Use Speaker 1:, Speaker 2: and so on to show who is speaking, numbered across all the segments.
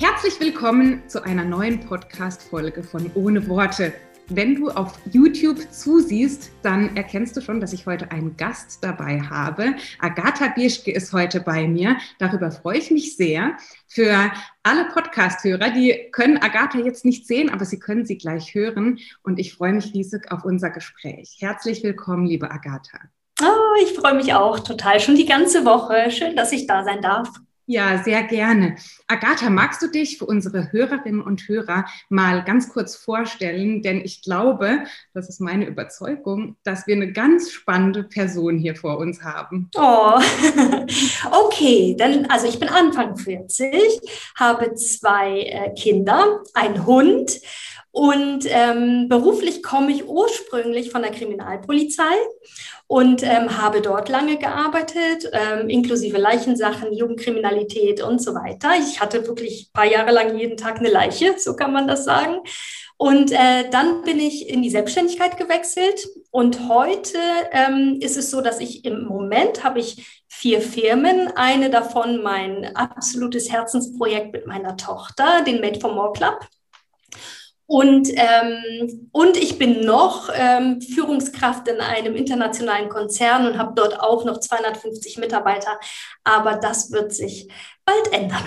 Speaker 1: Herzlich willkommen zu einer neuen Podcast-Folge von Ohne Worte. Wenn du auf YouTube zusiehst, dann erkennst du schon, dass ich heute einen Gast dabei habe. Agatha Bierschke ist heute bei mir. Darüber freue ich mich sehr. Für alle Podcast-Hörer, die können Agatha jetzt nicht sehen, aber sie können sie gleich hören. Und ich freue mich riesig auf unser Gespräch. Herzlich willkommen, liebe Agatha.
Speaker 2: Oh, ich freue mich auch total. Schon die ganze Woche. Schön, dass ich da sein darf.
Speaker 1: Ja, sehr gerne. Agatha, magst du dich für unsere Hörerinnen und Hörer mal ganz kurz vorstellen? Denn ich glaube, das ist meine Überzeugung, dass wir eine ganz spannende Person hier vor uns haben.
Speaker 2: Oh, okay. Dann, also ich bin Anfang 40, habe zwei äh, Kinder, einen Hund und ähm, beruflich komme ich ursprünglich von der Kriminalpolizei und ähm, habe dort lange gearbeitet, ähm, inklusive Leichensachen, Jugendkriminalität und so weiter. Ich hatte wirklich ein paar Jahre lang jeden Tag eine Leiche, so kann man das sagen. Und äh, dann bin ich in die Selbstständigkeit gewechselt und heute ähm, ist es so, dass ich im Moment habe ich vier Firmen, eine davon mein absolutes Herzensprojekt mit meiner Tochter, den Made for More Club. Und, ähm, und ich bin noch ähm, Führungskraft in einem internationalen Konzern und habe dort auch noch 250 Mitarbeiter. Aber das wird sich bald ändern.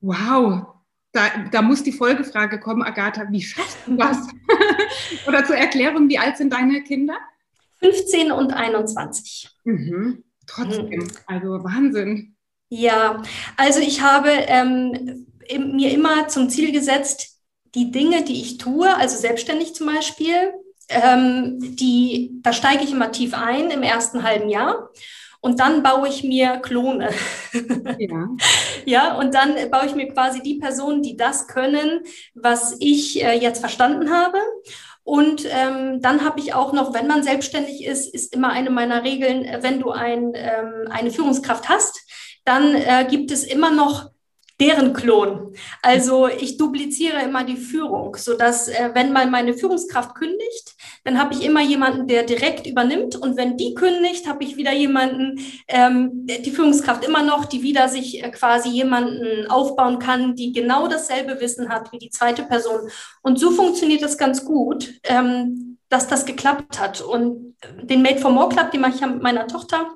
Speaker 1: Wow, da, da muss die Folgefrage kommen, Agatha, wie schaffst du das? Oder zur Erklärung, wie alt sind deine Kinder?
Speaker 2: 15 und 21.
Speaker 1: Mhm. Trotzdem, mhm. also Wahnsinn.
Speaker 2: Ja, also ich habe ähm, mir immer zum Ziel gesetzt, die Dinge, die ich tue, also selbstständig zum Beispiel, ähm, die, da steige ich immer tief ein im ersten halben Jahr. Und dann baue ich mir Klone. Ja. ja, und dann baue ich mir quasi die Personen, die das können, was ich äh, jetzt verstanden habe. Und ähm, dann habe ich auch noch, wenn man selbstständig ist, ist immer eine meiner Regeln, äh, wenn du ein, ähm, eine Führungskraft hast, dann äh, gibt es immer noch deren Klon. Also ich dupliziere immer die Führung, sodass, äh, wenn mal meine Führungskraft kündigt, dann habe ich immer jemanden, der direkt übernimmt. Und wenn die kündigt, habe ich wieder jemanden, ähm, die Führungskraft immer noch, die wieder sich äh, quasi jemanden aufbauen kann, die genau dasselbe Wissen hat wie die zweite Person. Und so funktioniert das ganz gut, ähm, dass das geklappt hat. Und den Made for More Club, den mache ich ja mit meiner Tochter.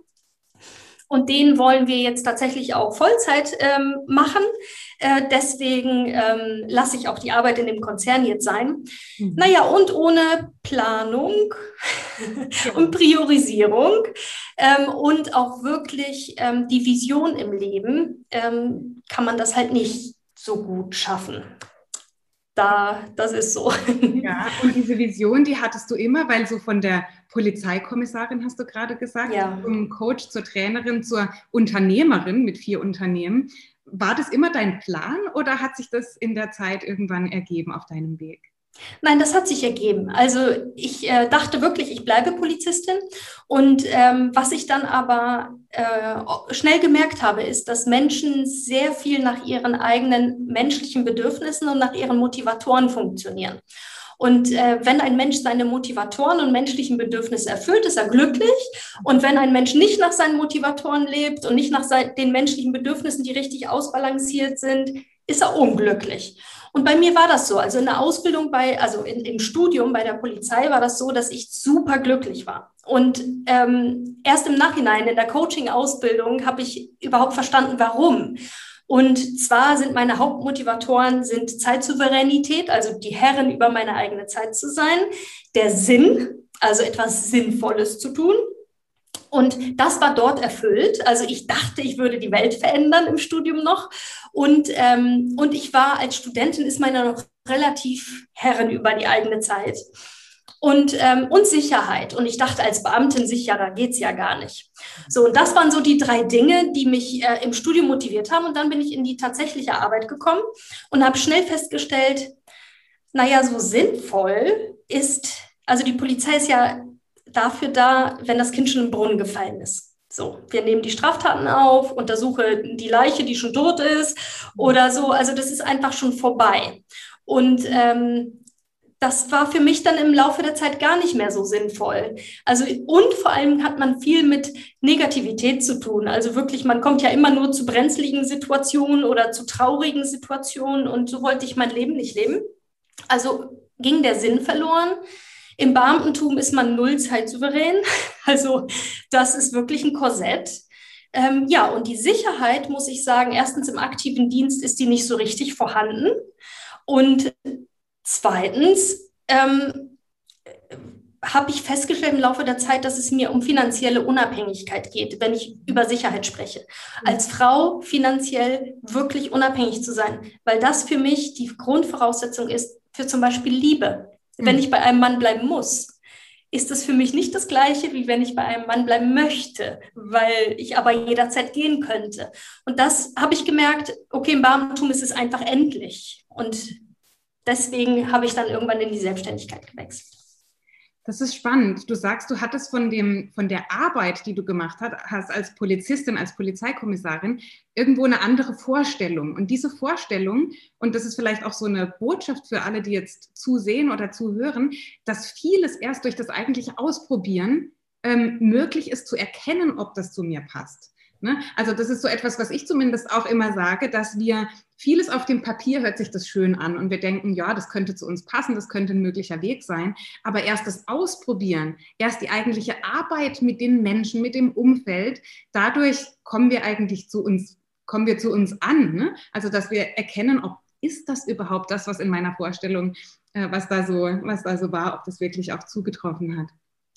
Speaker 2: Und den wollen wir jetzt tatsächlich auch Vollzeit ähm, machen. Äh, deswegen ähm, lasse ich auch die Arbeit in dem Konzern jetzt sein. Mhm. Naja, und ohne Planung und Priorisierung ähm, und auch wirklich ähm, die Vision im Leben ähm, kann man das halt nicht so gut schaffen da, das ist so.
Speaker 1: Ja, und diese Vision, die hattest du immer, weil so von der Polizeikommissarin hast du gerade gesagt, ja. zum Coach, zur Trainerin, zur Unternehmerin mit vier Unternehmen. War das immer dein Plan oder hat sich das in der Zeit irgendwann ergeben auf deinem Weg?
Speaker 2: Nein, das hat sich ergeben. Also ich äh, dachte wirklich, ich bleibe Polizistin. Und ähm, was ich dann aber äh, schnell gemerkt habe, ist, dass Menschen sehr viel nach ihren eigenen menschlichen Bedürfnissen und nach ihren Motivatoren funktionieren. Und äh, wenn ein Mensch seine Motivatoren und menschlichen Bedürfnisse erfüllt, ist er glücklich. Und wenn ein Mensch nicht nach seinen Motivatoren lebt und nicht nach den menschlichen Bedürfnissen, die richtig ausbalanciert sind, ist er unglücklich. Und bei mir war das so. Also in der Ausbildung bei, also in, im Studium bei der Polizei war das so, dass ich super glücklich war. Und ähm, erst im Nachhinein in der Coaching-Ausbildung habe ich überhaupt verstanden, warum. Und zwar sind meine Hauptmotivatoren sind Zeitsouveränität, also die Herren über meine eigene Zeit zu sein, der Sinn, also etwas Sinnvolles zu tun, und das war dort erfüllt. Also ich dachte, ich würde die Welt verändern im Studium noch. Und, ähm, und ich war als Studentin, ist man noch relativ Herren über die eigene Zeit. Und, ähm, und Sicherheit. Und ich dachte, als Beamtin sicherer geht es ja gar nicht. So, und das waren so die drei Dinge, die mich äh, im Studium motiviert haben. Und dann bin ich in die tatsächliche Arbeit gekommen und habe schnell festgestellt, naja, so sinnvoll ist, also die Polizei ist ja dafür da, wenn das Kind schon im Brunnen gefallen ist. So, wir nehmen die Straftaten auf, untersuche die Leiche, die schon tot ist oder so. Also das ist einfach schon vorbei. Und ähm, das war für mich dann im Laufe der Zeit gar nicht mehr so sinnvoll. Also und vor allem hat man viel mit Negativität zu tun. Also wirklich, man kommt ja immer nur zu brenzligen Situationen oder zu traurigen Situationen und so wollte ich mein Leben nicht leben. Also ging der Sinn verloren. Im Beamtentum ist man null zeitsouverän. Also das ist wirklich ein Korsett. Ähm, ja, und die Sicherheit, muss ich sagen, erstens im aktiven Dienst ist die nicht so richtig vorhanden. Und zweitens ähm, habe ich festgestellt im Laufe der Zeit, dass es mir um finanzielle Unabhängigkeit geht, wenn ich über Sicherheit spreche. Mhm. Als Frau finanziell wirklich unabhängig zu sein, weil das für mich die Grundvoraussetzung ist für zum Beispiel Liebe. Wenn mhm. ich bei einem Mann bleiben muss, ist das für mich nicht das Gleiche, wie wenn ich bei einem Mann bleiben möchte, weil ich aber jederzeit gehen könnte. Und das habe ich gemerkt, okay, im Beamtentum ist es einfach endlich. Und deswegen habe ich dann irgendwann in die Selbstständigkeit gewechselt.
Speaker 1: Das ist spannend. Du sagst, du hattest von, dem, von der Arbeit, die du gemacht hast als Polizistin, als Polizeikommissarin, irgendwo eine andere Vorstellung. Und diese Vorstellung, und das ist vielleicht auch so eine Botschaft für alle, die jetzt zusehen oder zuhören, dass vieles erst durch das eigentliche Ausprobieren ähm, möglich ist zu erkennen, ob das zu mir passt. Ne? Also das ist so etwas, was ich zumindest auch immer sage, dass wir vieles auf dem Papier hört sich das schön an und wir denken, ja, das könnte zu uns passen, das könnte ein möglicher Weg sein. Aber erst das Ausprobieren, erst die eigentliche Arbeit mit den Menschen, mit dem Umfeld, dadurch kommen wir eigentlich zu uns, kommen wir zu uns an. Ne? Also dass wir erkennen, ob ist das überhaupt das, was in meiner Vorstellung, äh, was da so, was da so war, ob das wirklich auch zugetroffen hat.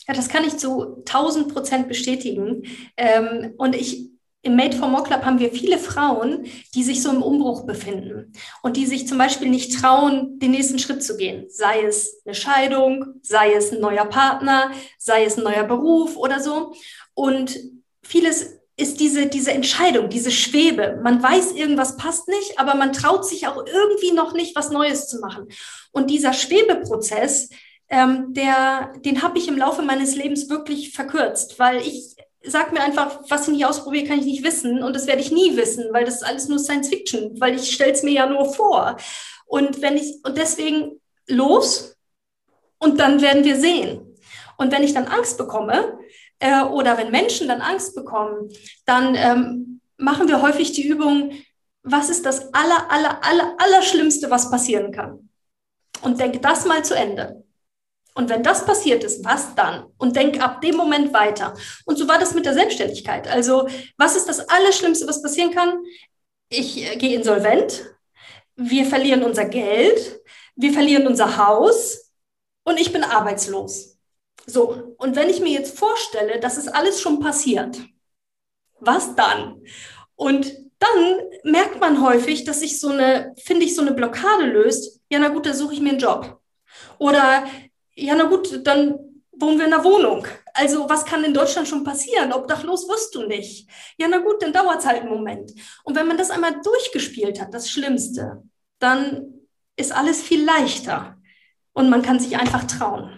Speaker 2: Ja, das kann ich zu 1000 Prozent bestätigen. Ähm, und ich, im Made for More Club haben wir viele Frauen, die sich so im Umbruch befinden und die sich zum Beispiel nicht trauen, den nächsten Schritt zu gehen. Sei es eine Scheidung, sei es ein neuer Partner, sei es ein neuer Beruf oder so. Und vieles ist diese, diese Entscheidung, diese Schwebe. Man weiß, irgendwas passt nicht, aber man traut sich auch irgendwie noch nicht, was Neues zu machen. Und dieser Schwebeprozess, ähm, der, den habe ich im Laufe meines Lebens wirklich verkürzt, weil ich sag mir einfach, was ich nicht ausprobiere, kann ich nicht wissen und das werde ich nie wissen, weil das ist alles nur Science Fiction, weil ich stelle es mir ja nur vor. Und wenn ich und deswegen los und dann werden wir sehen. Und wenn ich dann Angst bekomme äh, oder wenn Menschen dann Angst bekommen, dann ähm, machen wir häufig die Übung, was ist das aller, aller, aller, aller Schlimmste, was passieren kann? Und denke das mal zu Ende. Und wenn das passiert ist, was dann? Und denk ab dem Moment weiter. Und so war das mit der Selbstständigkeit. Also, was ist das Allerschlimmste, was passieren kann? Ich äh, gehe insolvent, wir verlieren unser Geld, wir verlieren unser Haus und ich bin arbeitslos. So, und wenn ich mir jetzt vorstelle, das ist alles schon passiert, was dann? Und dann merkt man häufig, dass sich so eine, finde ich, so eine Blockade löst. Ja, na gut, da suche ich mir einen Job. Oder ja, na gut, dann wohnen wir in einer Wohnung. Also was kann in Deutschland schon passieren? Obdachlos wirst du nicht. Ja, na gut, dann dauert es halt einen Moment. Und wenn man das einmal durchgespielt hat, das Schlimmste, dann ist alles viel leichter und man kann sich einfach trauen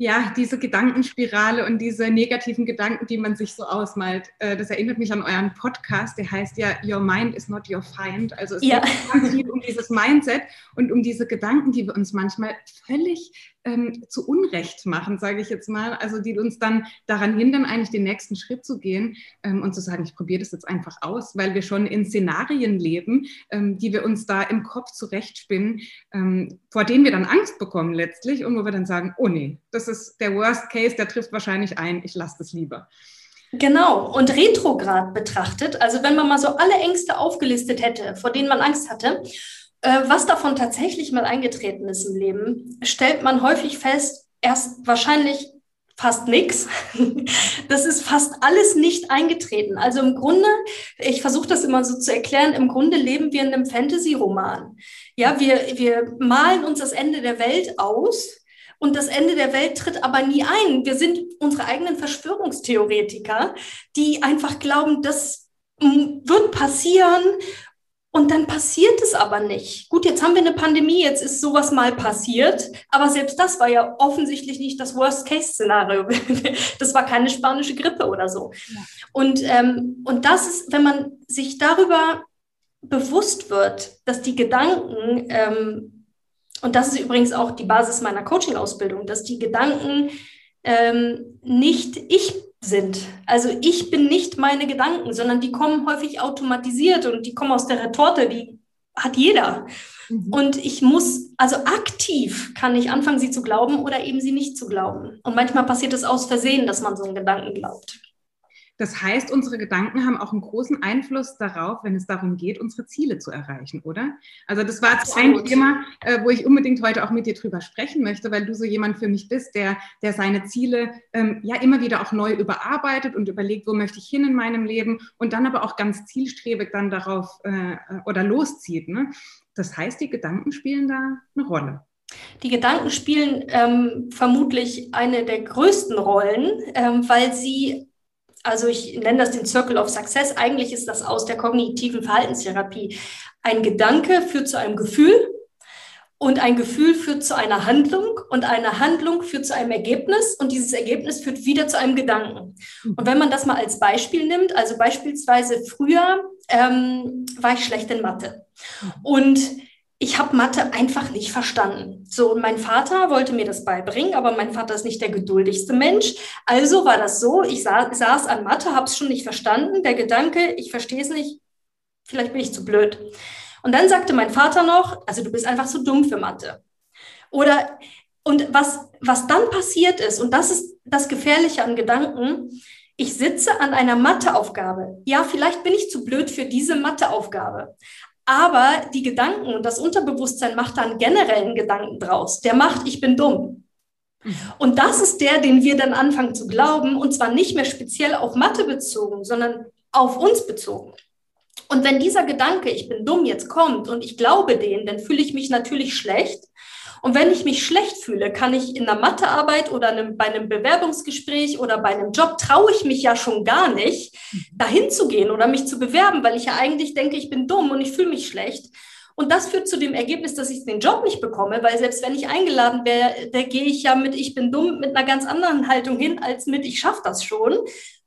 Speaker 1: ja, diese Gedankenspirale und diese negativen Gedanken, die man sich so ausmalt, äh, das erinnert mich an euren Podcast, der heißt ja Your Mind is not your find. Also es ja. geht ganz viel um dieses Mindset und um diese Gedanken, die wir uns manchmal völlig ähm, zu Unrecht machen, sage ich jetzt mal, also die uns dann daran hindern, eigentlich den nächsten Schritt zu gehen ähm, und zu sagen, ich probiere das jetzt einfach aus, weil wir schon in Szenarien leben, ähm, die wir uns da im Kopf zurechtspinnen, ähm, vor denen wir dann Angst bekommen letztlich und wo wir dann sagen, oh nee, das ist der Worst Case, der trifft wahrscheinlich ein, ich lasse das lieber.
Speaker 2: Genau, und retrograd betrachtet, also wenn man mal so alle Ängste aufgelistet hätte, vor denen man Angst hatte, was davon tatsächlich mal eingetreten ist im Leben, stellt man häufig fest, erst wahrscheinlich fast nichts. Das ist fast alles nicht eingetreten. Also im Grunde, ich versuche das immer so zu erklären, im Grunde leben wir in einem Fantasy-Roman. Ja, wir, wir malen uns das Ende der Welt aus und das Ende der Welt tritt aber nie ein. Wir sind unsere eigenen Verschwörungstheoretiker, die einfach glauben, das wird passieren und dann passiert es aber nicht. Gut, jetzt haben wir eine Pandemie, jetzt ist sowas mal passiert, aber selbst das war ja offensichtlich nicht das Worst-Case-Szenario. das war keine spanische Grippe oder so. Ja. Und, ähm, und das ist, wenn man sich darüber bewusst wird, dass die Gedanken ähm, und das ist übrigens auch die Basis meiner Coaching-Ausbildung, dass die Gedanken ähm, nicht ich sind. Also ich bin nicht meine Gedanken, sondern die kommen häufig automatisiert und die kommen aus der Retorte, die hat jeder. Mhm. Und ich muss, also aktiv kann ich anfangen, sie zu glauben oder eben sie nicht zu glauben. Und manchmal passiert es aus Versehen, dass man so einen Gedanken glaubt.
Speaker 1: Das heißt, unsere Gedanken haben auch einen großen Einfluss darauf, wenn es darum geht, unsere Ziele zu erreichen, oder? Also das war ein Thema, äh, wo ich unbedingt heute auch mit dir drüber sprechen möchte, weil du so jemand für mich bist, der, der seine Ziele ähm, ja immer wieder auch neu überarbeitet und überlegt, wo möchte ich hin in meinem Leben und dann aber auch ganz zielstrebig dann darauf äh, oder loszieht. Ne? Das heißt, die Gedanken spielen da eine Rolle.
Speaker 2: Die Gedanken spielen ähm, vermutlich eine der größten Rollen, ähm, weil sie also ich nenne das den Circle of Success. Eigentlich ist das aus der kognitiven Verhaltenstherapie. Ein Gedanke führt zu einem Gefühl und ein Gefühl führt zu einer Handlung und eine Handlung führt zu einem Ergebnis und dieses Ergebnis führt wieder zu einem Gedanken. Und wenn man das mal als Beispiel nimmt, also beispielsweise früher ähm, war ich schlecht in Mathe und ich habe Mathe einfach nicht verstanden. So, und mein Vater wollte mir das beibringen, aber mein Vater ist nicht der geduldigste Mensch. Also war das so, ich sa saß an Mathe, habe es schon nicht verstanden. Der Gedanke, ich verstehe es nicht, vielleicht bin ich zu blöd. Und dann sagte mein Vater noch, also du bist einfach zu dumm für Mathe. Oder, und was, was dann passiert ist, und das ist das Gefährliche an Gedanken, ich sitze an einer Matheaufgabe. Ja, vielleicht bin ich zu blöd für diese Matheaufgabe. Aber die Gedanken und das Unterbewusstsein macht dann generellen Gedanken draus. Der macht, ich bin dumm. Und das ist der, den wir dann anfangen zu glauben, und zwar nicht mehr speziell auf Mathe bezogen, sondern auf uns bezogen. Und wenn dieser Gedanke, ich bin dumm, jetzt kommt und ich glaube den, dann fühle ich mich natürlich schlecht. Und wenn ich mich schlecht fühle, kann ich in der Mathearbeit oder einem, bei einem Bewerbungsgespräch oder bei einem Job, traue ich mich ja schon gar nicht, dahin zu gehen oder mich zu bewerben, weil ich ja eigentlich denke, ich bin dumm und ich fühle mich schlecht. Und das führt zu dem Ergebnis, dass ich den Job nicht bekomme, weil selbst wenn ich eingeladen wäre, da gehe ich ja mit ich bin dumm mit einer ganz anderen Haltung hin, als mit ich schaffe das schon.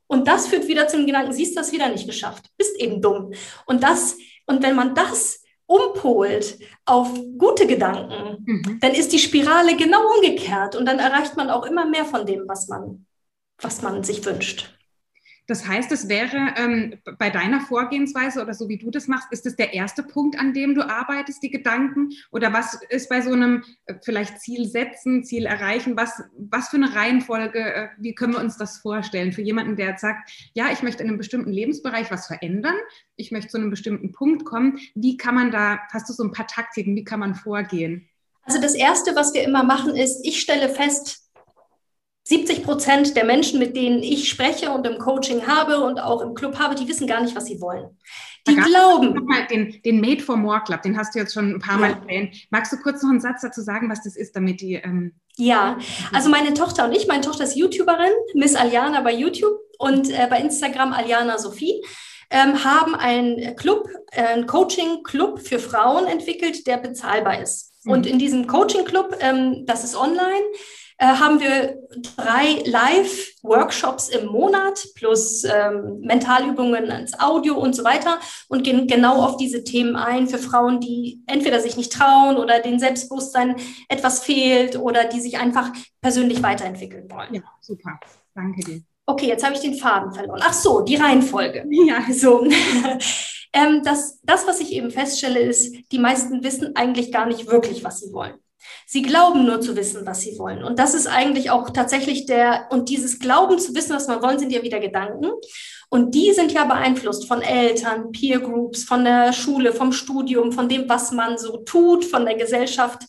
Speaker 2: Und das führt wieder zum Gedanken, siehst du das wieder nicht geschafft, bist eben dumm. Und das, und wenn man das umpolt auf gute Gedanken, mhm. dann ist die Spirale genau umgekehrt und dann erreicht man auch immer mehr von dem, was man, was man sich wünscht.
Speaker 1: Das heißt, es wäre ähm, bei deiner Vorgehensweise oder so wie du das machst, ist das der erste Punkt, an dem du arbeitest, die Gedanken? Oder was ist bei so einem äh, vielleicht Ziel setzen, Ziel erreichen? Was, was für eine Reihenfolge, äh, wie können wir uns das vorstellen für jemanden, der jetzt sagt, ja, ich möchte in einem bestimmten Lebensbereich was verändern, ich möchte zu einem bestimmten Punkt kommen. Wie kann man da, hast du so ein paar Taktiken, wie kann man vorgehen?
Speaker 2: Also das Erste, was wir immer machen, ist, ich stelle fest, 70 Prozent der Menschen, mit denen ich spreche und im Coaching habe und auch im Club habe, die wissen gar nicht, was sie wollen. Die glauben.
Speaker 1: Den, den Made for More Club, den hast du jetzt schon ein paar Mal erwähnt. Magst du kurz noch einen Satz dazu sagen, was das ist, damit die. Ähm
Speaker 2: ja, also meine Tochter und ich, meine Tochter ist YouTuberin, Miss Aliana bei YouTube und äh, bei Instagram Aliana Sophie. Ähm, haben einen Club, äh, einen Coaching-Club für Frauen entwickelt, der bezahlbar ist. Mhm. Und in diesem Coaching-Club, ähm, das ist online, äh, haben wir drei Live-Workshops im Monat plus ähm, Mentalübungen ans Audio und so weiter und gehen genau auf diese Themen ein für Frauen, die entweder sich nicht trauen oder den Selbstbewusstsein etwas fehlt oder die sich einfach persönlich weiterentwickeln wollen.
Speaker 1: Ja, super. Danke dir.
Speaker 2: Okay, jetzt habe ich den Faden verloren. Ach so, die Reihenfolge. Ja, so. ähm, das, das, was ich eben feststelle, ist, die meisten wissen eigentlich gar nicht wirklich, was sie wollen. Sie glauben nur zu wissen, was sie wollen. Und das ist eigentlich auch tatsächlich der, und dieses Glauben zu wissen, was man wollen, sind ja wieder Gedanken. Und die sind ja beeinflusst von Eltern, Peer Groups, von der Schule, vom Studium, von dem, was man so tut, von der Gesellschaft,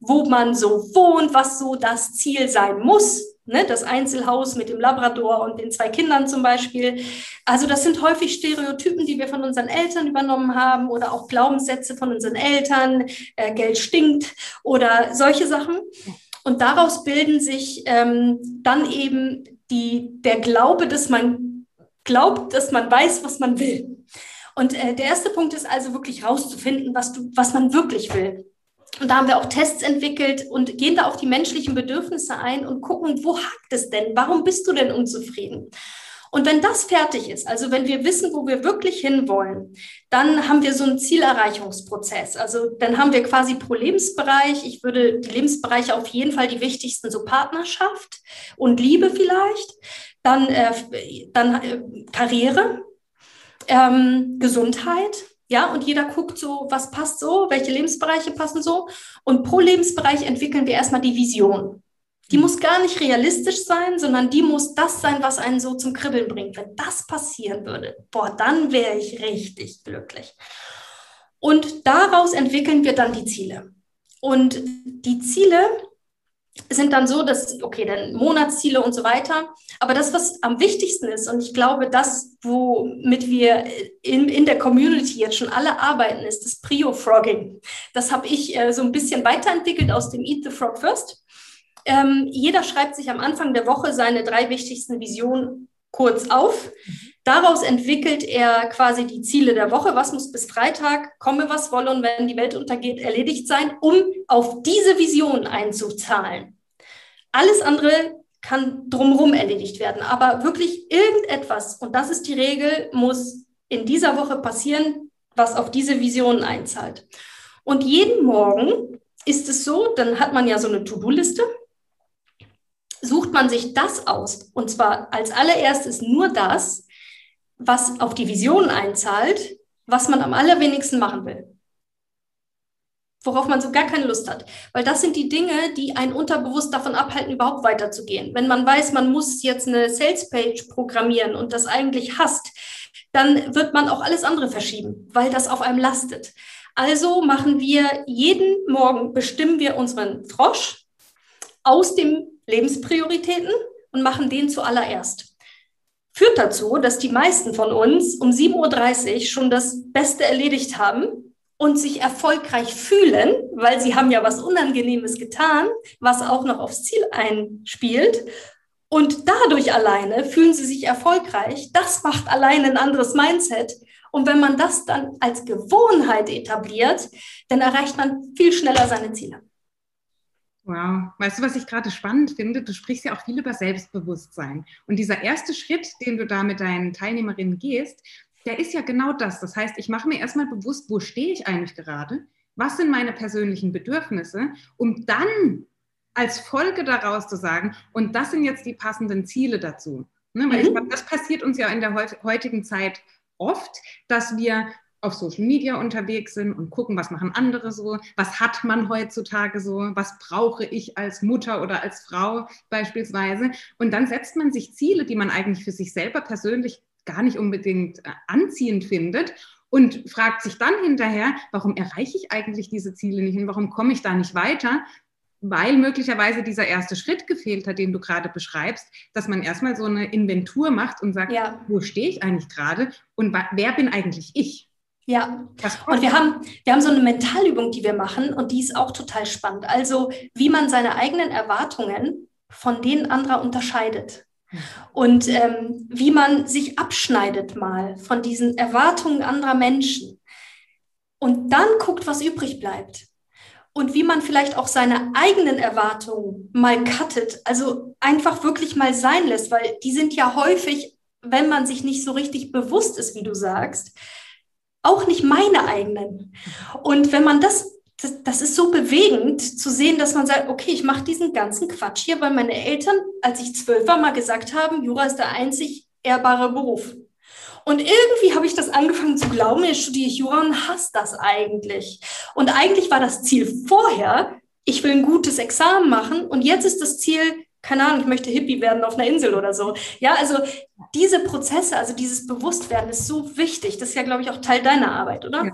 Speaker 2: wo man so wohnt, was so das Ziel sein muss ne, das Einzelhaus mit dem Labrador und den zwei Kindern zum Beispiel. Also das sind häufig Stereotypen, die wir von unseren Eltern übernommen haben oder auch Glaubenssätze von unseren Eltern, äh, Geld stinkt oder solche Sachen. Und daraus bilden sich ähm, dann eben die, der Glaube, dass man glaubt, dass man weiß, was man will. Und äh, der erste Punkt ist also wirklich rauszufinden, was, du, was man wirklich will. Und da haben wir auch Tests entwickelt und gehen da auf die menschlichen Bedürfnisse ein und gucken, wo hakt es denn? Warum bist du denn unzufrieden? Und wenn das fertig ist, also wenn wir wissen, wo wir wirklich hinwollen, dann haben wir so einen Zielerreichungsprozess. Also dann haben wir quasi pro Lebensbereich, ich würde die Lebensbereiche auf jeden Fall die wichtigsten, so Partnerschaft und Liebe vielleicht, dann, äh, dann äh, Karriere, ähm, Gesundheit, ja, und jeder guckt so, was passt so, welche Lebensbereiche passen so. Und pro Lebensbereich entwickeln wir erstmal die Vision. Die muss gar nicht realistisch sein, sondern die muss das sein, was einen so zum Kribbeln bringt. Wenn das passieren würde, boah, dann wäre ich richtig glücklich. Und daraus entwickeln wir dann die Ziele. Und die Ziele sind dann so, dass, okay, dann Monatsziele und so weiter. Aber das, was am wichtigsten ist, und ich glaube, das, womit wir in, in der Community jetzt schon alle arbeiten, ist das Prio-Frogging. Das habe ich äh, so ein bisschen weiterentwickelt aus dem Eat the Frog First. Ähm, jeder schreibt sich am Anfang der Woche seine drei wichtigsten Visionen kurz auf. Daraus entwickelt er quasi die Ziele der Woche. Was muss bis Freitag, komme was wolle und wenn die Welt untergeht, erledigt sein, um auf diese Vision einzuzahlen. Alles andere kann drumherum erledigt werden. Aber wirklich irgendetwas, und das ist die Regel, muss in dieser Woche passieren, was auf diese Vision einzahlt. Und jeden Morgen ist es so, dann hat man ja so eine To-Do-Liste sucht man sich das aus, und zwar als allererstes nur das, was auf die Vision einzahlt, was man am allerwenigsten machen will. Worauf man so gar keine Lust hat. Weil das sind die Dinge, die einen unterbewusst davon abhalten, überhaupt weiterzugehen. Wenn man weiß, man muss jetzt eine Salespage programmieren und das eigentlich hasst, dann wird man auch alles andere verschieben, weil das auf einem lastet. Also machen wir jeden Morgen, bestimmen wir unseren Frosch aus dem Lebensprioritäten und machen den zuallererst. Führt dazu, dass die meisten von uns um 7.30 Uhr schon das Beste erledigt haben und sich erfolgreich fühlen, weil sie haben ja was Unangenehmes getan, was auch noch aufs Ziel einspielt. Und dadurch alleine fühlen sie sich erfolgreich. Das macht alleine ein anderes Mindset. Und wenn man das dann als Gewohnheit etabliert, dann erreicht man viel schneller seine Ziele.
Speaker 1: Wow. Weißt du, was ich gerade spannend finde? Du sprichst ja auch viel über Selbstbewusstsein. Und dieser erste Schritt, den du da mit deinen Teilnehmerinnen gehst, der ist ja genau das. Das heißt, ich mache mir erstmal bewusst, wo stehe ich eigentlich gerade? Was sind meine persönlichen Bedürfnisse? Um dann als Folge daraus zu sagen, und das sind jetzt die passenden Ziele dazu. Ne? Weil mhm. ich glaube, das passiert uns ja in der heutigen Zeit oft, dass wir auf Social Media unterwegs sind und gucken, was machen andere so, was hat man heutzutage so, was brauche ich als Mutter oder als Frau beispielsweise. Und dann setzt man sich Ziele, die man eigentlich für sich selber persönlich gar nicht unbedingt äh, anziehend findet und fragt sich dann hinterher, warum erreiche ich eigentlich diese Ziele nicht und warum komme ich da nicht weiter? Weil möglicherweise dieser erste Schritt gefehlt hat, den du gerade beschreibst, dass man erstmal so eine Inventur macht und sagt, ja. wo stehe ich eigentlich gerade und wer bin eigentlich ich?
Speaker 2: Ja, und wir haben, wir haben so eine Mentalübung, die wir machen und die ist auch total spannend. Also, wie man seine eigenen Erwartungen von denen anderer unterscheidet. Und ähm, wie man sich abschneidet mal von diesen Erwartungen anderer Menschen. Und dann guckt, was übrig bleibt. Und wie man vielleicht auch seine eigenen Erwartungen mal cuttet. Also einfach wirklich mal sein lässt, weil die sind ja häufig, wenn man sich nicht so richtig bewusst ist, wie du sagst, auch nicht meine eigenen. Und wenn man das, das, das ist so bewegend zu sehen, dass man sagt, okay, ich mache diesen ganzen Quatsch hier, weil meine Eltern, als ich zwölf war, mal gesagt haben, Jura ist der einzig ehrbare Beruf. Und irgendwie habe ich das angefangen zu glauben, jetzt studiere ich Jura und hasse das eigentlich. Und eigentlich war das Ziel vorher, ich will ein gutes Examen machen und jetzt ist das Ziel, keine Ahnung, ich möchte Hippie werden auf einer Insel oder so. Ja, also diese Prozesse, also dieses Bewusstwerden ist so wichtig. Das ist ja, glaube ich, auch Teil deiner Arbeit, oder? Ja.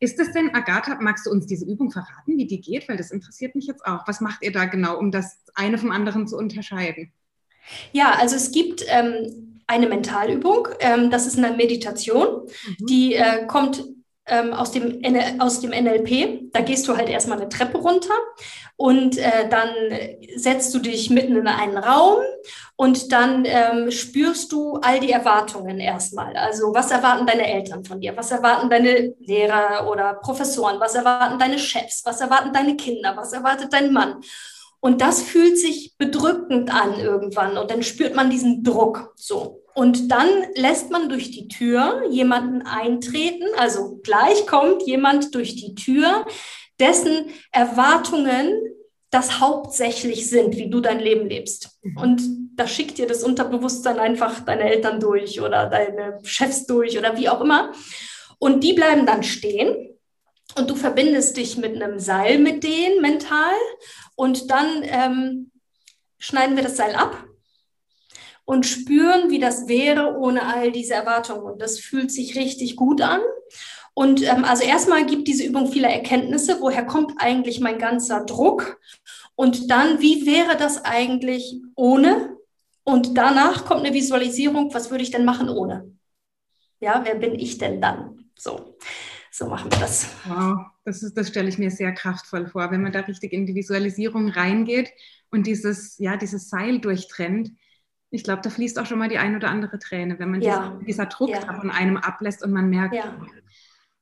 Speaker 1: Ist es denn, Agatha, magst du uns diese Übung verraten, wie die geht? Weil das interessiert mich jetzt auch. Was macht ihr da genau, um das eine vom anderen zu unterscheiden?
Speaker 2: Ja, also es gibt ähm, eine Mentalübung. Ähm, das ist eine Meditation, mhm. die äh, kommt ähm, aus, dem, aus dem NLP. Da gehst du halt erstmal eine Treppe runter und äh, dann setzt du dich mitten in einen Raum und dann ähm, spürst du all die Erwartungen erstmal. Also was erwarten deine Eltern von dir? Was erwarten deine Lehrer oder Professoren? Was erwarten deine Chefs? Was erwarten deine Kinder? Was erwartet dein Mann? Und das fühlt sich bedrückend an irgendwann und dann spürt man diesen Druck so. Und dann lässt man durch die Tür jemanden eintreten, also gleich kommt jemand durch die Tür, dessen Erwartungen das hauptsächlich sind, wie du dein Leben lebst. Mhm. Und da schickt dir das Unterbewusstsein einfach deine Eltern durch oder deine Chefs durch oder wie auch immer. Und die bleiben dann stehen und du verbindest dich mit einem Seil mit denen mental und dann ähm, schneiden wir das Seil ab und spüren, wie das wäre ohne all diese Erwartungen. Und das fühlt sich richtig gut an. Und ähm, also erstmal gibt diese Übung viele Erkenntnisse. Woher kommt eigentlich mein ganzer Druck? Und dann, wie wäre das eigentlich ohne? Und danach kommt eine Visualisierung, was würde ich denn machen ohne? Ja, wer bin ich denn dann? So, so machen wir das.
Speaker 1: Wow, das, ist, das stelle ich mir sehr kraftvoll vor, wenn man da richtig in die Visualisierung reingeht und dieses, ja, dieses Seil durchtrennt. Ich glaube, da fließt auch schon mal die ein oder andere Träne, wenn man ja. dieser, dieser Druck ja. von einem ablässt und man merkt, ja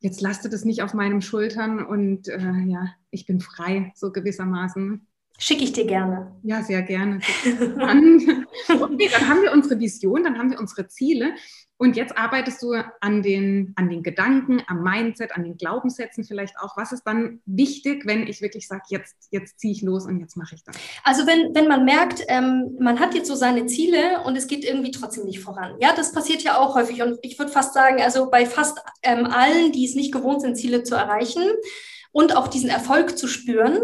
Speaker 1: jetzt lastet es nicht auf meinen Schultern und äh, ja, ich bin frei, so gewissermaßen.
Speaker 2: Schicke ich dir gerne.
Speaker 1: Ja, sehr gerne. Dann, okay, dann haben wir unsere Vision, dann haben wir unsere Ziele. Und jetzt arbeitest du an den, an den Gedanken, am Mindset, an den Glaubenssätzen vielleicht auch. Was ist dann wichtig, wenn ich wirklich sage, jetzt, jetzt ziehe ich los und jetzt mache ich das?
Speaker 2: Also wenn, wenn man merkt, ähm, man hat jetzt so seine Ziele und es geht irgendwie trotzdem nicht voran. Ja, das passiert ja auch häufig. Und ich würde fast sagen, also bei fast ähm, allen, die es nicht gewohnt sind, Ziele zu erreichen, und auch diesen Erfolg zu spüren,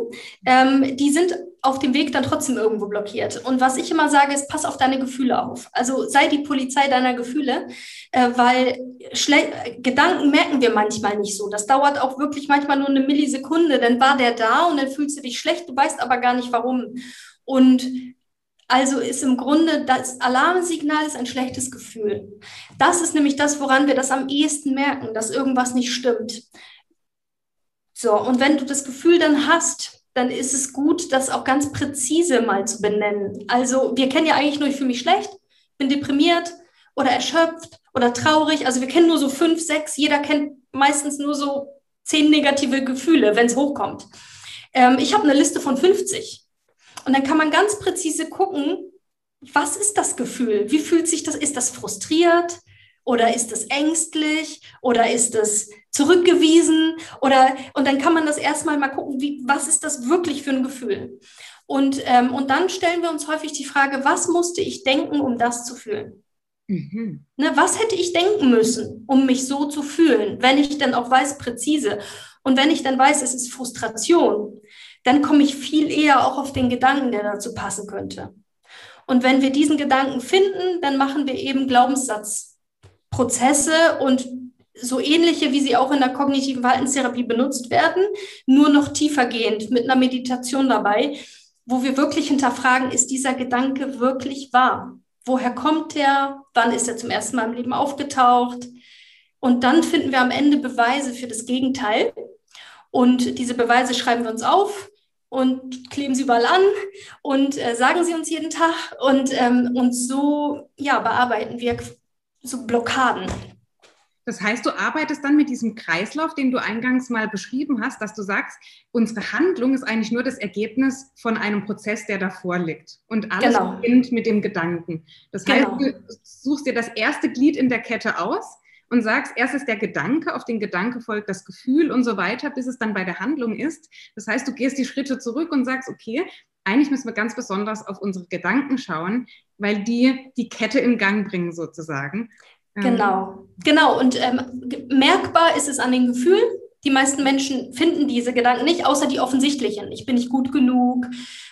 Speaker 2: ähm, die sind auf dem Weg dann trotzdem irgendwo blockiert. Und was ich immer sage, ist, pass auf deine Gefühle auf. Also sei die Polizei deiner Gefühle, äh, weil Schle Gedanken merken wir manchmal nicht so. Das dauert auch wirklich manchmal nur eine Millisekunde, dann war der da und dann fühlst du dich schlecht, du weißt aber gar nicht warum. Und also ist im Grunde das Alarmsignal ist ein schlechtes Gefühl. Das ist nämlich das, woran wir das am ehesten merken, dass irgendwas nicht stimmt. So, und wenn du das Gefühl dann hast, dann ist es gut, das auch ganz präzise mal zu benennen. Also wir kennen ja eigentlich nur, ich fühle mich schlecht, bin deprimiert oder erschöpft oder traurig. Also wir kennen nur so fünf, sechs. Jeder kennt meistens nur so zehn negative Gefühle, wenn es hochkommt. Ähm, ich habe eine Liste von 50. Und dann kann man ganz präzise gucken, was ist das Gefühl? Wie fühlt sich das? Ist das frustriert? Oder ist es ängstlich? Oder ist es zurückgewiesen? Oder, und dann kann man das erstmal mal gucken, wie, was ist das wirklich für ein Gefühl? Und, ähm, und dann stellen wir uns häufig die Frage, was musste ich denken, um das zu fühlen? Mhm. Ne, was hätte ich denken müssen, um mich so zu fühlen, wenn ich dann auch weiß, präzise. Und wenn ich dann weiß, es ist Frustration, dann komme ich viel eher auch auf den Gedanken, der dazu passen könnte. Und wenn wir diesen Gedanken finden, dann machen wir eben Glaubenssatz Prozesse und so ähnliche, wie sie auch in der kognitiven Verhaltenstherapie benutzt werden, nur noch tiefergehend mit einer Meditation dabei, wo wir wirklich hinterfragen, ist dieser Gedanke wirklich wahr? Woher kommt er? Wann ist er zum ersten Mal im Leben aufgetaucht? Und dann finden wir am Ende Beweise für das Gegenteil. Und diese Beweise schreiben wir uns auf und kleben sie überall an und äh, sagen sie uns jeden Tag. Und, ähm, und so ja, bearbeiten wir so Blockaden.
Speaker 1: Das heißt, du arbeitest dann mit diesem Kreislauf, den du eingangs mal beschrieben hast, dass du sagst, unsere Handlung ist eigentlich nur das Ergebnis von einem Prozess, der davor liegt. Und alles genau. beginnt mit dem Gedanken. Das genau. heißt, du suchst dir das erste Glied in der Kette aus und sagst, erst ist der Gedanke, auf den Gedanke folgt das Gefühl und so weiter, bis es dann bei der Handlung ist. Das heißt, du gehst die Schritte zurück und sagst, okay, eigentlich müssen wir ganz besonders auf unsere Gedanken schauen, weil die die Kette in Gang bringen sozusagen.
Speaker 2: Ähm, genau, genau. Und ähm, merkbar ist es an den Gefühlen. Die meisten Menschen finden diese Gedanken nicht, außer die offensichtlichen. Ich bin nicht gut genug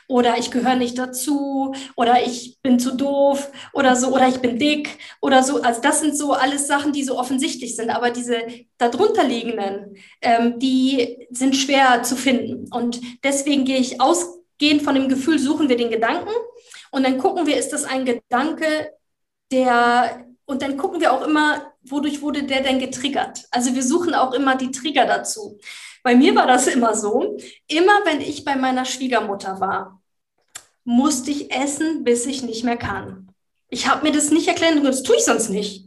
Speaker 2: oder ich gehöre nicht dazu oder ich bin zu doof oder so oder ich bin dick oder so. Also das sind so alles Sachen, die so offensichtlich sind. Aber diese darunter liegenden, ähm, die sind schwer zu finden. Und deswegen gehe ich aus gehen von dem Gefühl, suchen wir den Gedanken und dann gucken wir, ist das ein Gedanke, der, und dann gucken wir auch immer, wodurch wurde der denn getriggert? Also wir suchen auch immer die Trigger dazu. Bei mir war das immer so, immer wenn ich bei meiner Schwiegermutter war, musste ich essen, bis ich nicht mehr kann. Ich habe mir das nicht können, das tue ich sonst nicht.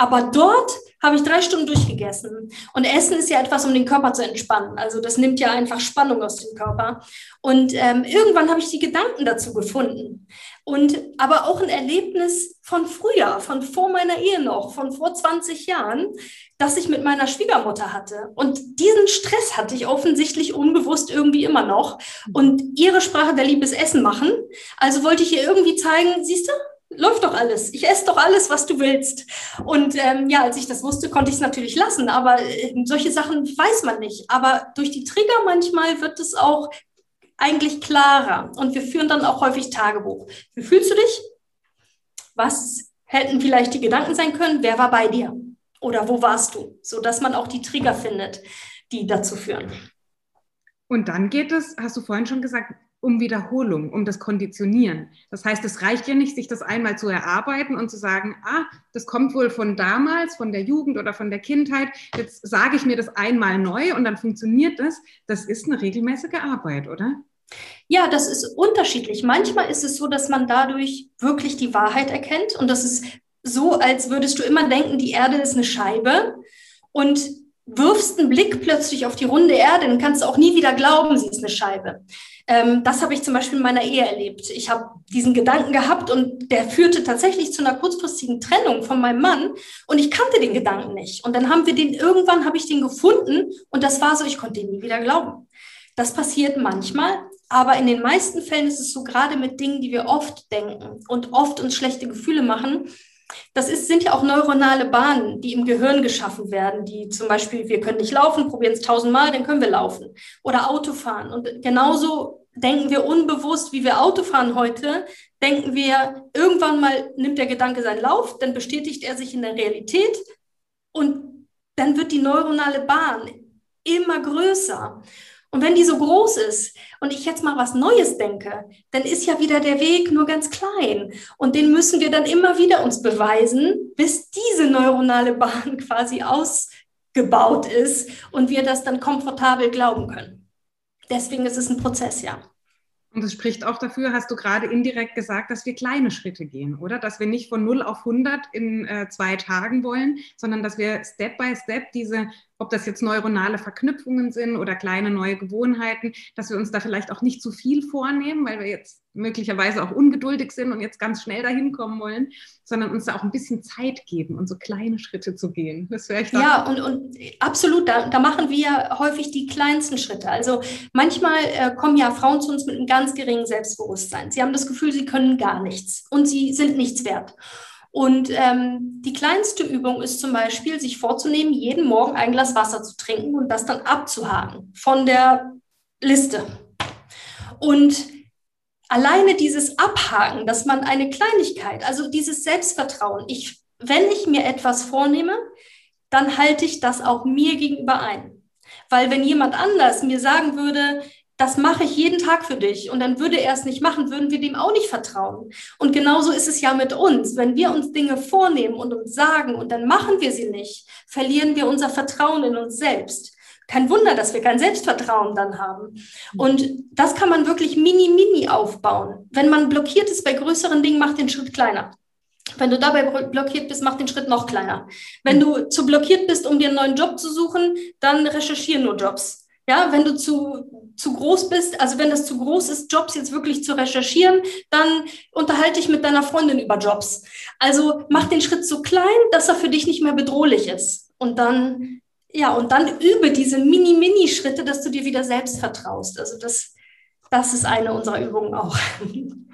Speaker 2: Aber dort habe ich drei Stunden durchgegessen. Und Essen ist ja etwas, um den Körper zu entspannen. Also das nimmt ja einfach Spannung aus dem Körper. Und ähm, irgendwann habe ich die Gedanken dazu gefunden. Und aber auch ein Erlebnis von früher, von vor meiner Ehe noch, von vor 20 Jahren, das ich mit meiner Schwiegermutter hatte. Und diesen Stress hatte ich offensichtlich unbewusst irgendwie immer noch. Und ihre Sprache der Liebe ist Essen machen. Also wollte ich ihr irgendwie zeigen, siehst du, läuft doch alles. Ich esse doch alles, was du willst. Und ähm, ja, als ich das wusste, konnte ich es natürlich lassen. Aber äh, solche Sachen weiß man nicht. Aber durch die Trigger manchmal wird es auch eigentlich klarer. Und wir führen dann auch häufig Tagebuch. Wie fühlst du dich? Was hätten vielleicht die Gedanken sein können? Wer war bei dir? Oder wo warst du? So dass man auch die Trigger findet, die dazu führen.
Speaker 1: Und dann geht es, hast du vorhin schon gesagt, um Wiederholung, um das Konditionieren. Das heißt, es reicht ja nicht, sich das einmal zu erarbeiten und zu sagen, ah, das kommt wohl von damals, von der Jugend oder von der Kindheit. Jetzt sage ich mir das einmal neu und dann funktioniert das. Das ist eine regelmäßige Arbeit, oder?
Speaker 2: Ja, das ist unterschiedlich. Manchmal ist es so, dass man dadurch wirklich die Wahrheit erkennt und das ist so, als würdest du immer denken, die Erde ist eine Scheibe und wirfst einen Blick plötzlich auf die runde Erde, dann kannst auch nie wieder glauben, sie ist eine Scheibe. Ähm, das habe ich zum Beispiel in meiner Ehe erlebt. Ich habe diesen Gedanken gehabt und der führte tatsächlich zu einer kurzfristigen Trennung von meinem Mann und ich kannte den Gedanken nicht. Und dann haben wir den, irgendwann habe ich den gefunden und das war so, ich konnte ihn nie wieder glauben. Das passiert manchmal, aber in den meisten Fällen ist es so, gerade mit Dingen, die wir oft denken und oft uns schlechte Gefühle machen, das ist, sind ja auch neuronale Bahnen, die im Gehirn geschaffen werden, die zum Beispiel, wir können nicht laufen, probieren es tausendmal, dann können wir laufen. Oder Auto fahren. Und genauso denken wir unbewusst, wie wir Auto fahren heute, denken wir, irgendwann mal nimmt der Gedanke seinen Lauf, dann bestätigt er sich in der Realität und dann wird die neuronale Bahn immer größer. Und wenn die so groß ist und ich jetzt mal was Neues denke, dann ist ja wieder der Weg nur ganz klein. Und den müssen wir dann immer wieder uns beweisen, bis diese neuronale Bahn quasi ausgebaut ist und wir das dann komfortabel glauben können. Deswegen ist es ein Prozess, ja.
Speaker 1: Und es spricht auch dafür, hast du gerade indirekt gesagt, dass wir kleine Schritte gehen, oder? Dass wir nicht von 0 auf 100 in äh, zwei Tagen wollen, sondern dass wir Step by Step diese ob das jetzt neuronale Verknüpfungen sind oder kleine neue Gewohnheiten, dass wir uns da vielleicht auch nicht zu viel vornehmen, weil wir jetzt möglicherweise auch ungeduldig sind und jetzt ganz schnell dahin kommen wollen, sondern uns da auch ein bisschen Zeit geben und so kleine Schritte zu gehen.
Speaker 2: Das wäre ich Ja, und, und absolut, da, da machen wir häufig die kleinsten Schritte. Also manchmal äh, kommen ja Frauen zu uns mit einem ganz geringen Selbstbewusstsein. Sie haben das Gefühl, sie können gar nichts und sie sind nichts wert. Und ähm, die kleinste Übung ist zum Beispiel, sich vorzunehmen, jeden Morgen ein Glas Wasser zu trinken und das dann abzuhaken von der Liste. Und alleine dieses Abhaken, dass man eine Kleinigkeit, also dieses Selbstvertrauen, ich, wenn ich mir etwas vornehme, dann halte ich das auch mir gegenüber ein. Weil wenn jemand anders mir sagen würde, das mache ich jeden Tag für dich. Und dann würde er es nicht machen, würden wir dem auch nicht vertrauen. Und genauso ist es ja mit uns. Wenn wir uns Dinge vornehmen und uns sagen und dann machen wir sie nicht, verlieren wir unser Vertrauen in uns selbst. Kein Wunder, dass wir kein Selbstvertrauen dann haben. Und das kann man wirklich mini, mini aufbauen. Wenn man blockiert ist bei größeren Dingen, macht den Schritt kleiner. Wenn du dabei blockiert bist, mach den Schritt noch kleiner. Wenn du zu blockiert bist, um dir einen neuen Job zu suchen, dann recherchiere nur Jobs. Ja, wenn du zu, zu groß bist, also wenn das zu groß ist, Jobs jetzt wirklich zu recherchieren, dann unterhalte dich mit deiner Freundin über Jobs. Also mach den Schritt so klein, dass er für dich nicht mehr bedrohlich ist. Und dann, ja, und dann übe diese Mini-Mini-Schritte, dass du dir wieder selbst vertraust. Also das, das ist eine unserer Übungen auch.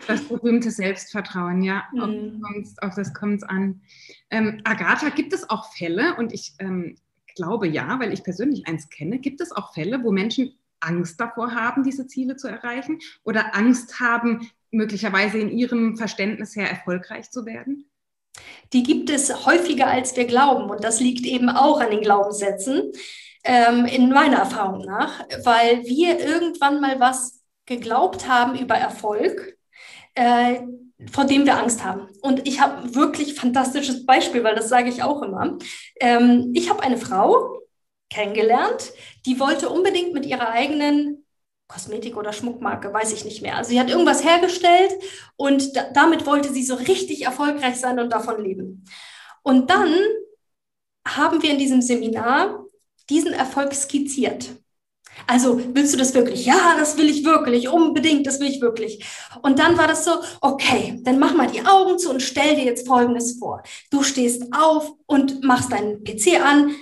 Speaker 1: Das berühmte Selbstvertrauen, ja. Mhm. Auf, das kommt es an. Ähm, Agatha, gibt es auch Fälle, und ich ähm, glaube ja, weil ich persönlich eins kenne. Gibt es auch Fälle, wo Menschen Angst davor haben, diese Ziele zu erreichen oder Angst haben, möglicherweise in ihrem Verständnis her erfolgreich zu werden?
Speaker 2: Die gibt es häufiger, als wir glauben. Und das liegt eben auch an den Glaubenssätzen, ähm, in meiner Erfahrung nach, weil wir irgendwann mal was geglaubt haben über Erfolg, äh, vor dem wir Angst haben. Und ich habe wirklich fantastisches Beispiel, weil das sage ich auch immer. Ähm, ich habe eine Frau kennengelernt, die wollte unbedingt mit ihrer eigenen Kosmetik oder Schmuckmarke, weiß ich nicht mehr. Also sie hat irgendwas hergestellt und da, damit wollte sie so richtig erfolgreich sein und davon leben. Und dann haben wir in diesem Seminar diesen Erfolg skizziert. Also willst du das wirklich? Ja, das will ich wirklich, unbedingt, das will ich wirklich. Und dann war das so, okay, dann mach mal die Augen zu und stell dir jetzt Folgendes vor. Du stehst auf und machst deinen PC an.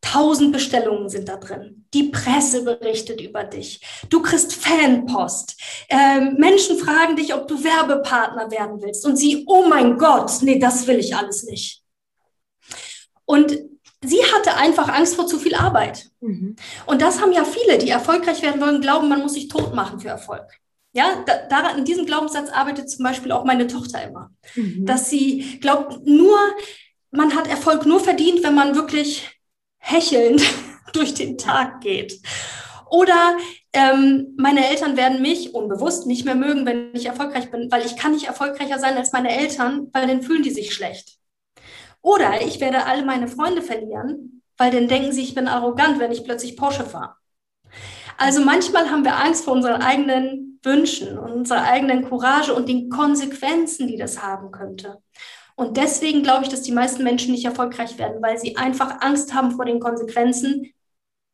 Speaker 2: Tausend Bestellungen sind da drin. Die Presse berichtet über dich. Du kriegst Fanpost. Ähm, Menschen fragen dich, ob du Werbepartner werden willst. Und sie, oh mein Gott, nee, das will ich alles nicht. Und sie hatte einfach Angst vor zu viel Arbeit. Mhm. Und das haben ja viele, die erfolgreich werden wollen, glauben, man muss sich tot machen für Erfolg. Ja, da, daran, in diesem Glaubenssatz arbeitet zum Beispiel auch meine Tochter immer. Mhm. Dass sie glaubt, nur, man hat Erfolg nur verdient, wenn man wirklich hechelnd durch den Tag geht. Oder ähm, meine Eltern werden mich unbewusst nicht mehr mögen, wenn ich erfolgreich bin, weil ich kann nicht erfolgreicher sein als meine Eltern, weil dann fühlen die sich schlecht. Oder ich werde alle meine Freunde verlieren, weil dann denken sie, ich bin arrogant, wenn ich plötzlich Porsche fahre. Also manchmal haben wir Angst vor unseren eigenen Wünschen und unserer eigenen Courage und den Konsequenzen, die das haben könnte. Und deswegen glaube ich, dass die meisten Menschen nicht erfolgreich werden, weil sie einfach Angst haben vor den Konsequenzen,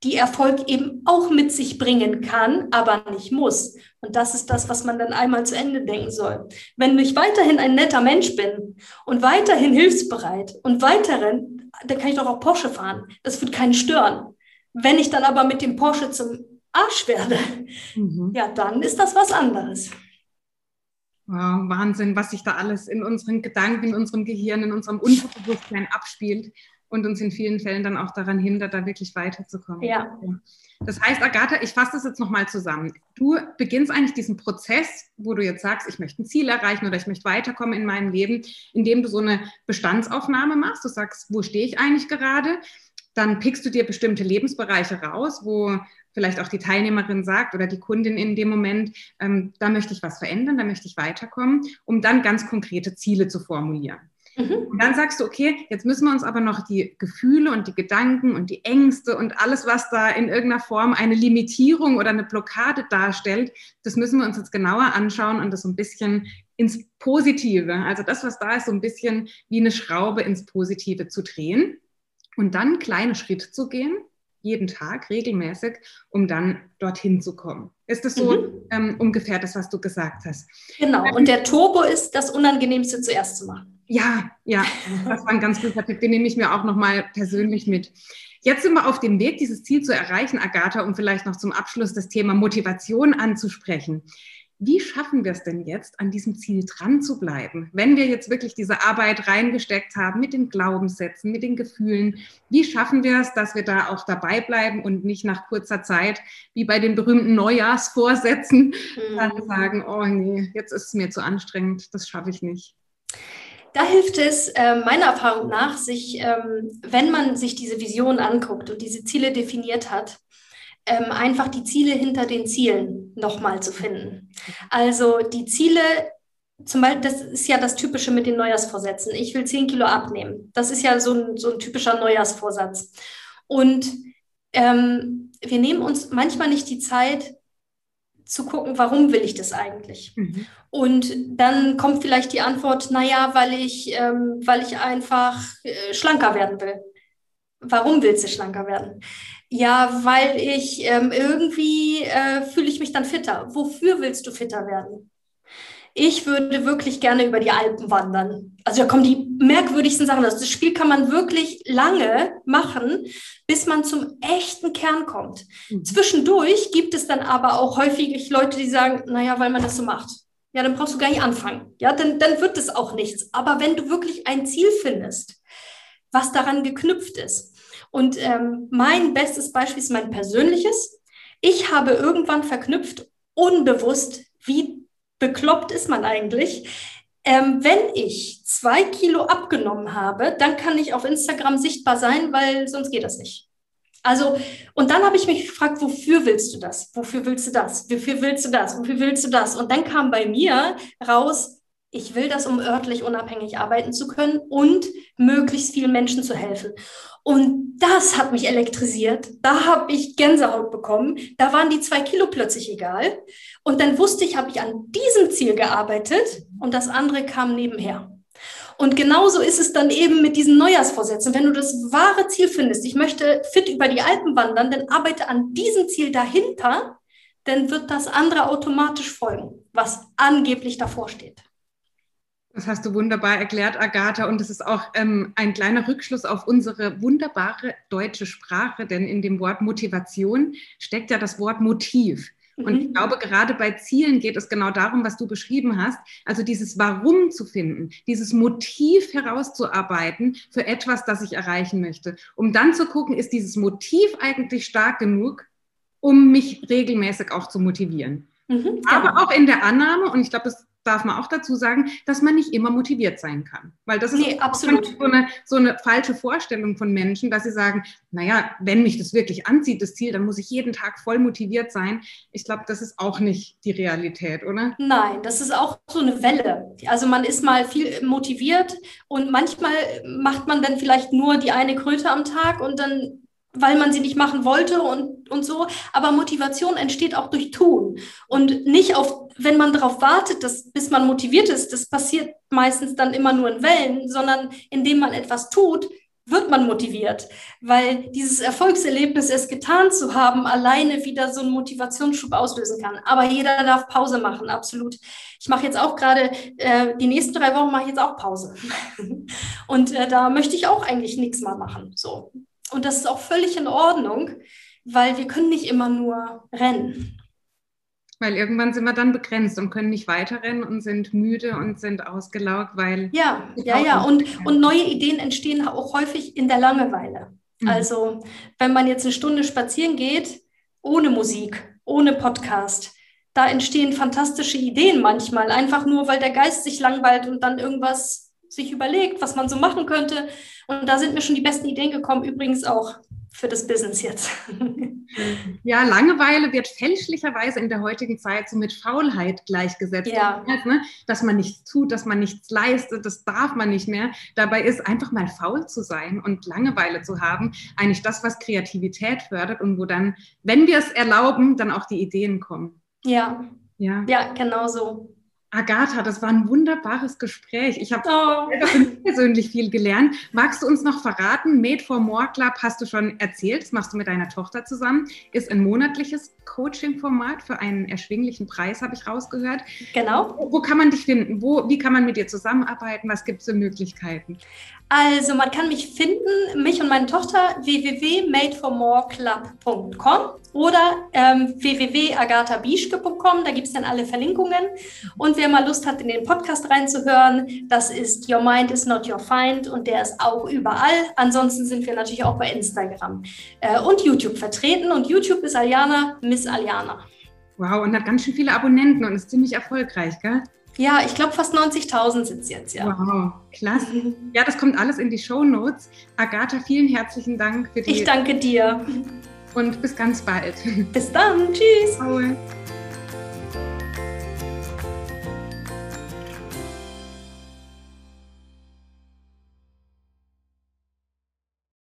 Speaker 2: die Erfolg eben auch mit sich bringen kann, aber nicht muss. Und das ist das, was man dann einmal zu Ende denken soll. Wenn ich weiterhin ein netter Mensch bin und weiterhin hilfsbereit und weiterhin, dann kann ich doch auch Porsche fahren. Das wird keinen stören. Wenn ich dann aber mit dem Porsche zum Arsch werde, mhm. ja, dann ist das was anderes.
Speaker 1: Wow, Wahnsinn, was sich da alles in unseren Gedanken, in unserem Gehirn, in unserem Unterbewusstsein abspielt und uns in vielen Fällen dann auch daran hindert, da wirklich weiterzukommen.
Speaker 2: Ja.
Speaker 1: Das heißt, Agatha, ich fasse das jetzt nochmal zusammen. Du beginnst eigentlich diesen Prozess, wo du jetzt sagst, ich möchte ein Ziel erreichen oder ich möchte weiterkommen in meinem Leben, indem du so eine Bestandsaufnahme machst. Du sagst, wo stehe ich eigentlich gerade? Dann pickst du dir bestimmte Lebensbereiche raus, wo vielleicht auch die Teilnehmerin sagt oder die Kundin in dem Moment, ähm, da möchte ich was verändern, da möchte ich weiterkommen, um dann ganz konkrete Ziele zu formulieren. Mhm. Und dann sagst du, okay, jetzt müssen wir uns aber noch die Gefühle und die Gedanken und die Ängste und alles, was da in irgendeiner Form eine Limitierung oder eine Blockade darstellt, das müssen wir uns jetzt genauer anschauen und das so ein bisschen ins Positive, also das, was da ist, so ein bisschen wie eine Schraube ins Positive zu drehen und dann kleine Schritte zu gehen, jeden Tag regelmäßig, um dann dorthin zu kommen. Ist das so mhm. ähm, ungefähr das, was du gesagt hast?
Speaker 2: Genau. Und der Turbo ist das Unangenehmste zuerst zu machen.
Speaker 1: Ja, ja, das war ein ganz guter Tipp. Den nehme ich mir auch nochmal persönlich mit. Jetzt sind wir auf dem Weg, dieses Ziel zu erreichen, Agatha, um vielleicht noch zum Abschluss das Thema Motivation anzusprechen. Wie schaffen wir es denn jetzt, an diesem Ziel dran zu bleiben? Wenn wir jetzt wirklich diese Arbeit reingesteckt haben mit den Glaubenssätzen, mit den Gefühlen, wie schaffen wir es, dass wir da auch dabei bleiben und nicht nach kurzer Zeit, wie bei den berühmten Neujahrsvorsätzen, mhm. sagen, oh nee, jetzt ist es mir zu anstrengend, das schaffe ich nicht.
Speaker 2: Da hilft es äh, meiner Erfahrung nach, sich, ähm, wenn man sich diese Vision anguckt und diese Ziele definiert hat, ähm, einfach die Ziele hinter den Zielen nochmal zu finden. Also die Ziele, zum Beispiel, das ist ja das Typische mit den Neujahrsvorsätzen. Ich will 10 Kilo abnehmen. Das ist ja so ein, so ein typischer Neujahrsvorsatz. Und ähm, wir nehmen uns manchmal nicht die Zeit, zu gucken, warum will ich das eigentlich? Mhm. Und dann kommt vielleicht die Antwort, naja, weil ich, ähm, weil ich einfach äh, schlanker werden will. Warum willst du schlanker werden? Ja, weil ich ähm, irgendwie äh, fühle ich mich dann fitter. Wofür willst du fitter werden? Ich würde wirklich gerne über die Alpen wandern. Also da kommen die merkwürdigsten Sachen. Also das Spiel kann man wirklich lange machen, bis man zum echten Kern kommt. Mhm. Zwischendurch gibt es dann aber auch häufig Leute, die sagen, naja, weil man das so macht. Ja, dann brauchst du gar nicht anfangen. Ja, dann, dann wird es auch nichts. Aber wenn du wirklich ein Ziel findest, was daran geknüpft ist, und ähm, mein bestes Beispiel ist mein persönliches. Ich habe irgendwann verknüpft, unbewusst, wie bekloppt ist man eigentlich. Ähm, wenn ich zwei Kilo abgenommen habe, dann kann ich auf Instagram sichtbar sein, weil sonst geht das nicht. Also, und dann habe ich mich gefragt, wofür willst du das? Wofür willst du das? Wofür willst du das? Wofür willst du das? Und dann kam bei mir raus, ich will das, um örtlich unabhängig arbeiten zu können und möglichst vielen Menschen zu helfen. Und das hat mich elektrisiert. Da habe ich Gänsehaut bekommen. Da waren die zwei Kilo plötzlich egal. Und dann wusste ich, habe ich an diesem Ziel gearbeitet und das andere kam nebenher. Und genauso ist es dann eben mit diesen Neujahrsvorsätzen. Wenn du das wahre Ziel findest, ich möchte fit über die Alpen wandern, dann arbeite an diesem Ziel dahinter, dann wird das andere automatisch folgen, was angeblich davor steht.
Speaker 1: Das hast du wunderbar erklärt, Agatha. Und es ist auch ähm, ein kleiner Rückschluss auf unsere wunderbare deutsche Sprache, denn in dem Wort Motivation steckt ja das Wort Motiv. Und ich mhm. glaube, gerade bei Zielen geht es genau darum, was du beschrieben hast. Also dieses Warum zu finden, dieses Motiv herauszuarbeiten für etwas, das ich erreichen möchte. Um dann zu gucken, ist dieses Motiv eigentlich stark genug, um mich regelmäßig auch zu motivieren. Mhm, Aber genau. auch in der Annahme, und ich glaube, das darf man auch dazu sagen, dass man nicht immer motiviert sein kann. Weil das ist nee, absolut. So, eine, so eine falsche Vorstellung von Menschen, dass sie sagen, naja, wenn mich das wirklich anzieht, das Ziel, dann muss ich jeden Tag voll motiviert sein. Ich glaube, das ist auch nicht die Realität, oder?
Speaker 2: Nein, das ist auch so eine Welle. Also man ist mal viel motiviert und manchmal macht man dann vielleicht nur die eine Kröte am Tag und dann weil man sie nicht machen wollte und, und so. Aber Motivation entsteht auch durch Tun und nicht auf, wenn man darauf wartet, dass, bis man motiviert ist. Das passiert meistens dann immer nur in Wellen, sondern indem man etwas tut, wird man motiviert, weil dieses Erfolgserlebnis, es getan zu haben, alleine wieder so einen Motivationsschub auslösen kann. Aber jeder darf Pause machen, absolut. Ich mache jetzt auch gerade, äh, die nächsten drei Wochen mache ich jetzt auch Pause. Und äh, da möchte ich auch eigentlich nichts mal machen. So. Und das ist auch völlig in Ordnung, weil wir können nicht immer nur rennen.
Speaker 1: Weil irgendwann sind wir dann begrenzt und können nicht weiterrennen und sind müde und sind ausgelaugt, weil.
Speaker 2: Ja, ja, ja. Und, und neue Ideen entstehen auch häufig in der Langeweile. Mhm. Also, wenn man jetzt eine Stunde spazieren geht, ohne Musik, ohne Podcast, da entstehen fantastische Ideen manchmal, einfach nur, weil der Geist sich langweilt und dann irgendwas sich überlegt, was man so machen könnte. Und da sind mir schon die besten Ideen gekommen, übrigens auch für das Business jetzt.
Speaker 1: Ja, Langeweile wird fälschlicherweise in der heutigen Zeit so mit Faulheit gleichgesetzt. Ja. Ne? Dass man nichts tut, dass man nichts leistet, das darf man nicht mehr. Dabei ist einfach mal faul zu sein und Langeweile zu haben, eigentlich das, was Kreativität fördert und wo dann, wenn wir es erlauben, dann auch die Ideen kommen.
Speaker 2: Ja. Ja, ja genau so.
Speaker 1: Agatha, das war ein wunderbares Gespräch. Ich habe oh. persönlich viel gelernt. Magst du uns noch verraten? Made for More Club hast du schon erzählt, das machst du mit deiner Tochter zusammen, ist ein monatliches Coaching-Format für einen erschwinglichen Preis, habe ich rausgehört.
Speaker 2: Genau.
Speaker 1: Wo, wo, kann man dich finden? Wo, wie kann man mit dir zusammenarbeiten? Was gibt es für Möglichkeiten?
Speaker 2: Also man kann mich finden, mich und meine Tochter www.madeformoreclub.com oder ähm, www.agathabischke.com, da gibt es dann alle Verlinkungen. Und wer mal Lust hat, in den Podcast reinzuhören, das ist Your Mind is Not Your Find und der ist auch überall. Ansonsten sind wir natürlich auch bei Instagram äh, und YouTube vertreten und YouTube ist Aliana, Miss Aliana.
Speaker 1: Wow, und hat ganz schön viele Abonnenten und ist ziemlich erfolgreich, gell?
Speaker 2: Ja, ich glaube fast 90.000 sind es jetzt, ja.
Speaker 1: Wow, klasse. Ja, das kommt alles in die Show Notes. Agatha, vielen herzlichen Dank
Speaker 2: für die. Ich danke dir.
Speaker 1: Und bis ganz bald.
Speaker 2: Bis dann. Tschüss. Ciao.